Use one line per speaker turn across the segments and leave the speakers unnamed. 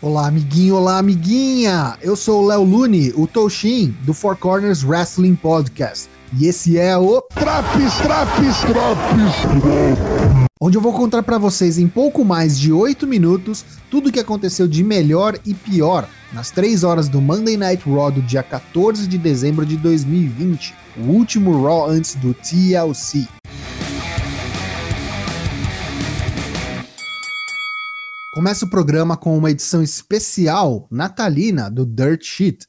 Olá, amiguinho, olá, amiguinha! Eu sou o Léo Lune, o Toshin, do Four Corners Wrestling Podcast. E esse é o
Traps, Traps, Traps,
onde eu vou contar para vocês em pouco mais de 8 minutos tudo o que aconteceu de melhor e pior nas 3 horas do Monday Night Raw do dia 14 de dezembro de 2020, o último Raw antes do TLC. Começa o programa com uma edição especial natalina do Dirt Sheet.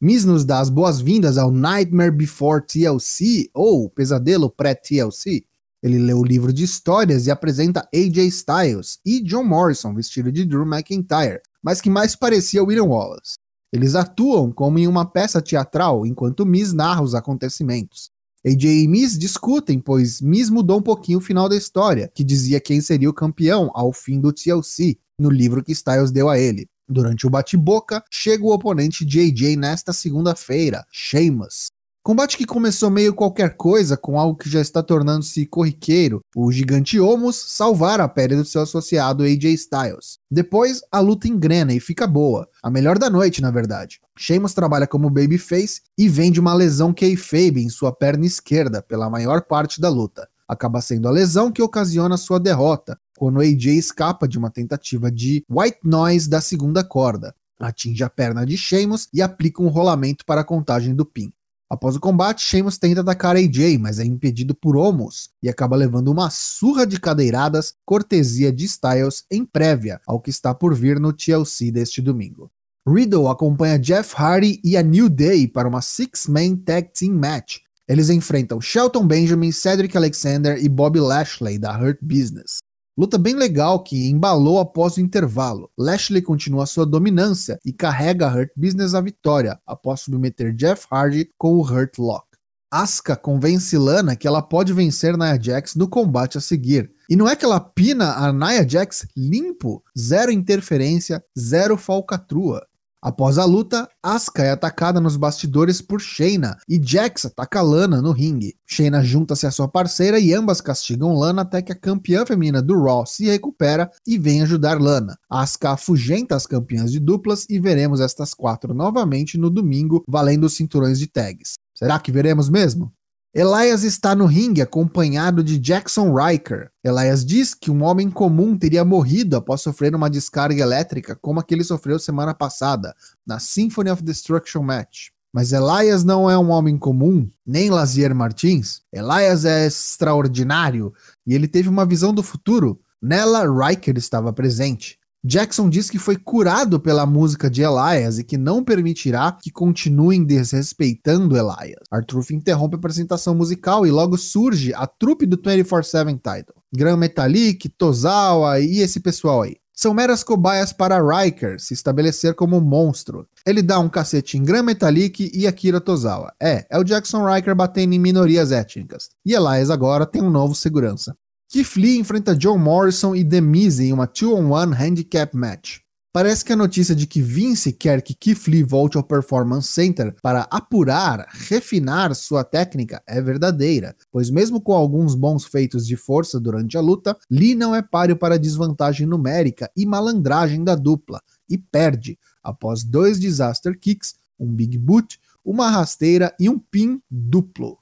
Miz nos dá as boas-vindas ao Nightmare Before TLC ou Pesadelo pré-TLC. Ele lê o livro de histórias e apresenta AJ Styles e John Morrison vestido de Drew McIntyre, mas que mais parecia William Wallace. Eles atuam como em uma peça teatral enquanto Miz narra os acontecimentos. AJ e Miz discutem, pois Miz mudou um pouquinho o final da história, que dizia quem seria o campeão ao fim do TLC, no livro que Styles deu a ele. Durante o bate-boca, chega o oponente JJ nesta segunda-feira, Sheamus. Combate que começou meio qualquer coisa, com algo que já está tornando-se corriqueiro, o gigante Omos salvar a pele do seu associado AJ Styles. Depois, a luta engrena e fica boa, a melhor da noite, na verdade. Sheamus trabalha como babyface e vende uma lesão kayfabe em sua perna esquerda pela maior parte da luta. Acaba sendo a lesão que ocasiona sua derrota, quando AJ escapa de uma tentativa de white noise da segunda corda, atinge a perna de Sheamus e aplica um rolamento para a contagem do pin. Após o combate, Sheamus tenta atacar AJ, mas é impedido por Omos e acaba levando uma surra de cadeiradas, cortesia de Styles em prévia ao que está por vir no TLC deste domingo. Riddle acompanha Jeff Hardy e a New Day para uma Six-Man Tag Team Match. Eles enfrentam Shelton Benjamin, Cedric Alexander e Bobby Lashley da Hurt Business. Luta bem legal que embalou após o intervalo. Lashley continua sua dominância e carrega Hurt Business à vitória após submeter Jeff Hardy com o Hurt Lock. Asuka convence Lana que ela pode vencer Nia Jax no combate a seguir. E não é que ela pina a Nia Jax limpo, zero interferência, zero falcatrua. Após a luta, Asuka é atacada nos bastidores por Shayna e Jax ataca Lana no ringue. Shayna junta-se à sua parceira e ambas castigam Lana até que a campeã feminina do Raw se recupera e vem ajudar Lana. Asuka afugenta as campeãs de duplas e veremos estas quatro novamente no domingo, valendo os cinturões de tags. Será que veremos mesmo? Elias está no ringue acompanhado de Jackson Riker. Elias diz que um homem comum teria morrido após sofrer uma descarga elétrica como a que ele sofreu semana passada, na Symphony of Destruction Match. Mas Elias não é um homem comum, nem Lazier Martins. Elias é extraordinário e ele teve uma visão do futuro. Nela, Riker estava presente. Jackson diz que foi curado pela música de Elias e que não permitirá que continuem desrespeitando Elias. Artruth interrompe a apresentação musical e logo surge a trupe do 24-7 Title. Gran Metalik, Tozawa e esse pessoal aí. São meras cobaias para Riker se estabelecer como monstro. Ele dá um cacete em Gran Metalik e Akira Tozawa. É, é o Jackson Riker batendo em minorias étnicas. E Elias agora tem um novo segurança. Keith Lee enfrenta John Morrison e The Miz em uma 2-on-1 handicap match. Parece que a notícia de que Vince quer que Keith Lee volte ao Performance Center para apurar, refinar sua técnica é verdadeira, pois mesmo com alguns bons feitos de força durante a luta, Lee não é páreo para a desvantagem numérica e malandragem da dupla, e perde após dois disaster kicks, um big boot, uma rasteira e um pin duplo.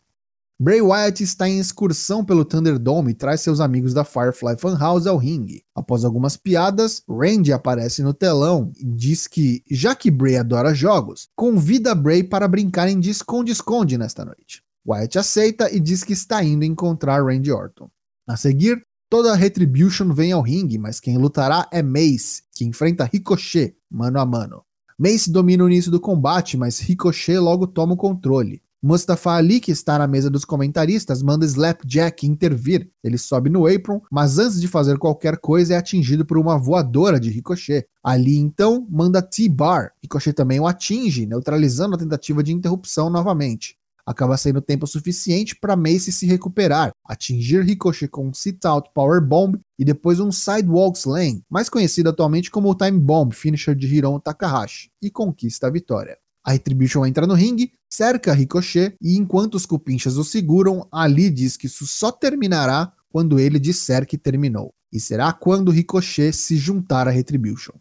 Bray Wyatt está em excursão pelo Thunderdome e traz seus amigos da Firefly Funhouse ao ringue. Após algumas piadas, Randy aparece no telão e diz que, já que Bray adora jogos, convida Bray para brincarem de esconde-esconde nesta noite. Wyatt aceita e diz que está indo encontrar Randy Orton. A seguir, toda a Retribution vem ao ringue, mas quem lutará é Mace, que enfrenta Ricochet, mano a mano. Mace domina o início do combate, mas Ricochet logo toma o controle. Mustafa Ali, que está na mesa dos comentaristas, manda Slapjack intervir. Ele sobe no apron, mas antes de fazer qualquer coisa é atingido por uma voadora de Ricochet. Ali então manda T-Bar. Ricochet também o atinge, neutralizando a tentativa de interrupção novamente. Acaba sendo tempo suficiente para Mace se recuperar, atingir Ricochet com um sit-out power bomb e depois um sidewalk slam, mais conhecido atualmente como o Time Bomb, finisher de Hiron Takahashi, e conquista a vitória. A Retribution entra no ringue, cerca Ricochet e enquanto os cupinchas o seguram, Ali diz que isso só terminará quando ele disser que terminou. E será quando Ricochet se juntar à Retribution.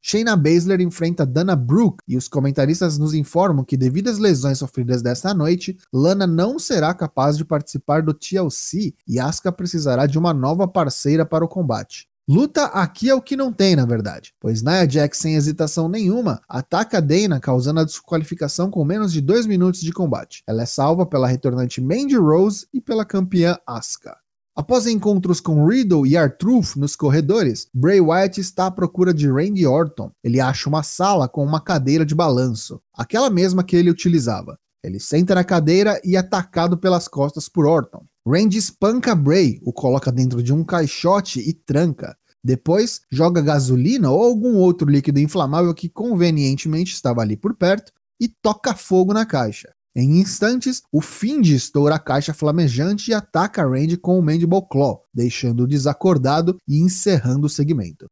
Shayna Baszler enfrenta Dana Brooke e os comentaristas nos informam que, devido às lesões sofridas desta noite, Lana não será capaz de participar do TLC e Asuka precisará de uma nova parceira para o combate. Luta aqui é o que não tem, na verdade, pois Nia Jax, sem hesitação nenhuma, ataca Dana, causando a desqualificação com menos de 2 minutos de combate. Ela é salva pela retornante Mandy Rose e pela campeã Asuka. Após encontros com Riddle e R-Truth nos corredores, Bray Wyatt está à procura de Randy Orton. Ele acha uma sala com uma cadeira de balanço, aquela mesma que ele utilizava. Ele senta na cadeira e é atacado pelas costas por Orton. Randy espanca Bray, o coloca dentro de um caixote e tranca. Depois, joga gasolina ou algum outro líquido inflamável que convenientemente estava ali por perto e toca fogo na caixa. Em instantes, o Find estoura a caixa flamejante e ataca Randy com o Mandible Claw, deixando-o desacordado e encerrando o segmento.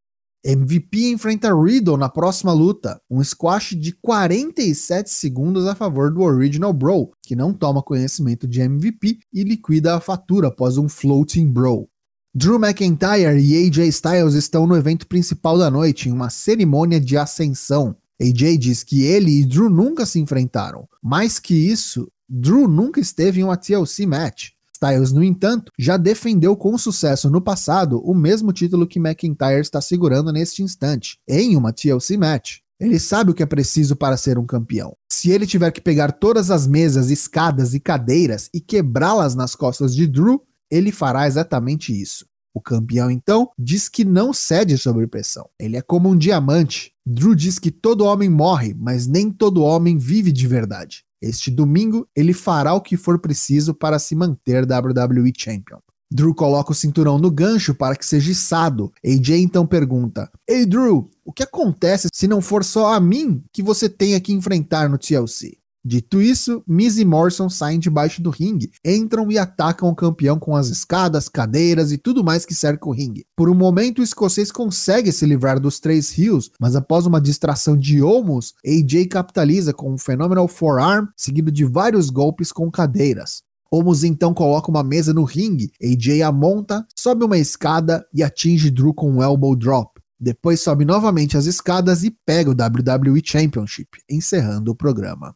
MVP enfrenta Riddle na próxima luta, um squash de 47 segundos a favor do Original Bro, que não toma conhecimento de MVP e liquida a fatura após um Floating Bro. Drew McIntyre e AJ Styles estão no evento principal da noite, em uma cerimônia de ascensão. AJ diz que ele e Drew nunca se enfrentaram. Mais que isso, Drew nunca esteve em uma TLC match. Styles, no entanto, já defendeu com sucesso no passado o mesmo título que McIntyre está segurando neste instante, em uma TLC match. Ele sabe o que é preciso para ser um campeão. Se ele tiver que pegar todas as mesas, escadas e cadeiras e quebrá-las nas costas de Drew, ele fará exatamente isso. O campeão, então, diz que não cede sob pressão. Ele é como um diamante. Drew diz que todo homem morre, mas nem todo homem vive de verdade. Este domingo, ele fará o que for preciso para se manter WWE Champion. Drew coloca o cinturão no gancho para que seja içado. AJ então pergunta: Ei Drew, o que acontece se não for só a mim que você tenha que enfrentar no TLC? Dito isso, Miz e Morrison saem debaixo do ringue, entram e atacam o campeão com as escadas, cadeiras e tudo mais que cerca o ringue. Por um momento, o escocês consegue se livrar dos três rios, mas após uma distração de Omos, AJ capitaliza com um Phenomenal Forearm, seguido de vários golpes com cadeiras. Omos então coloca uma mesa no ringue, AJ a monta, sobe uma escada e atinge Drew com um Elbow Drop. Depois sobe novamente as escadas e pega o WWE Championship, encerrando o programa.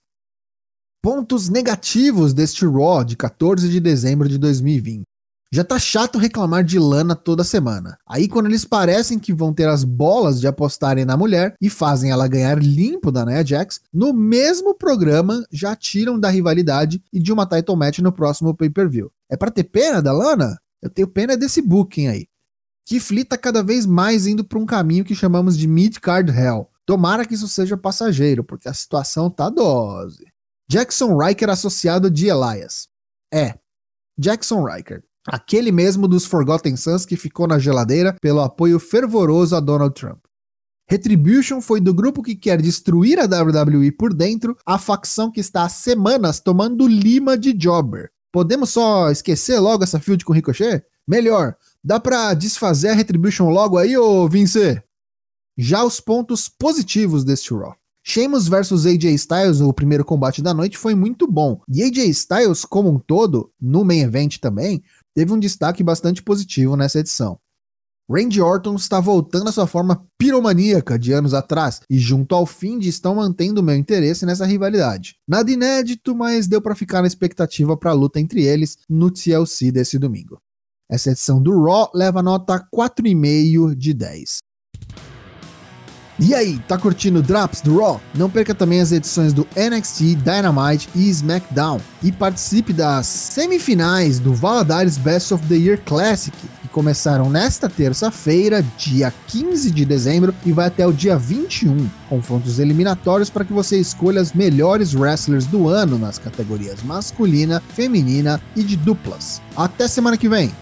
Pontos negativos deste Raw de 14 de dezembro de 2020. Já tá chato reclamar de Lana toda semana. Aí quando eles parecem que vão ter as bolas de apostarem na mulher e fazem ela ganhar limpo da Nia Jax, no mesmo programa já tiram da rivalidade e de uma title match no próximo pay-per-view. É para ter pena da Lana? Eu tenho pena desse booking aí. Que flita cada vez mais indo para um caminho que chamamos de mid-card hell. Tomara que isso seja passageiro, porque a situação tá dose. Jackson Riker associado de Elias. É, Jackson Riker. Aquele mesmo dos Forgotten Sons que ficou na geladeira pelo apoio fervoroso a Donald Trump. Retribution foi do grupo que quer destruir a WWE por dentro, a facção que está há semanas tomando lima de Jobber. Podemos só esquecer logo essa field com Ricochet? Melhor, dá pra desfazer a Retribution logo aí, ô Vince? Já os pontos positivos deste Raw. Sheamus versus AJ Styles, o primeiro combate da noite, foi muito bom. E AJ Styles, como um todo, no main event também, teve um destaque bastante positivo nessa edição. Randy Orton está voltando à sua forma piromaníaca de anos atrás e junto ao fim de estão mantendo meu interesse nessa rivalidade. Nada inédito, mas deu para ficar na expectativa para a luta entre eles no TLC desse domingo. Essa edição do Raw leva nota 4,5 de 10. E aí, tá curtindo Drops do Raw? Não perca também as edições do NXT, Dynamite e SmackDown. E participe das semifinais do Valadares Best of the Year Classic, que começaram nesta terça-feira, dia 15 de dezembro, e vai até o dia 21. Confrontos eliminatórios para que você escolha as melhores wrestlers do ano nas categorias masculina, feminina e de duplas. Até semana que vem!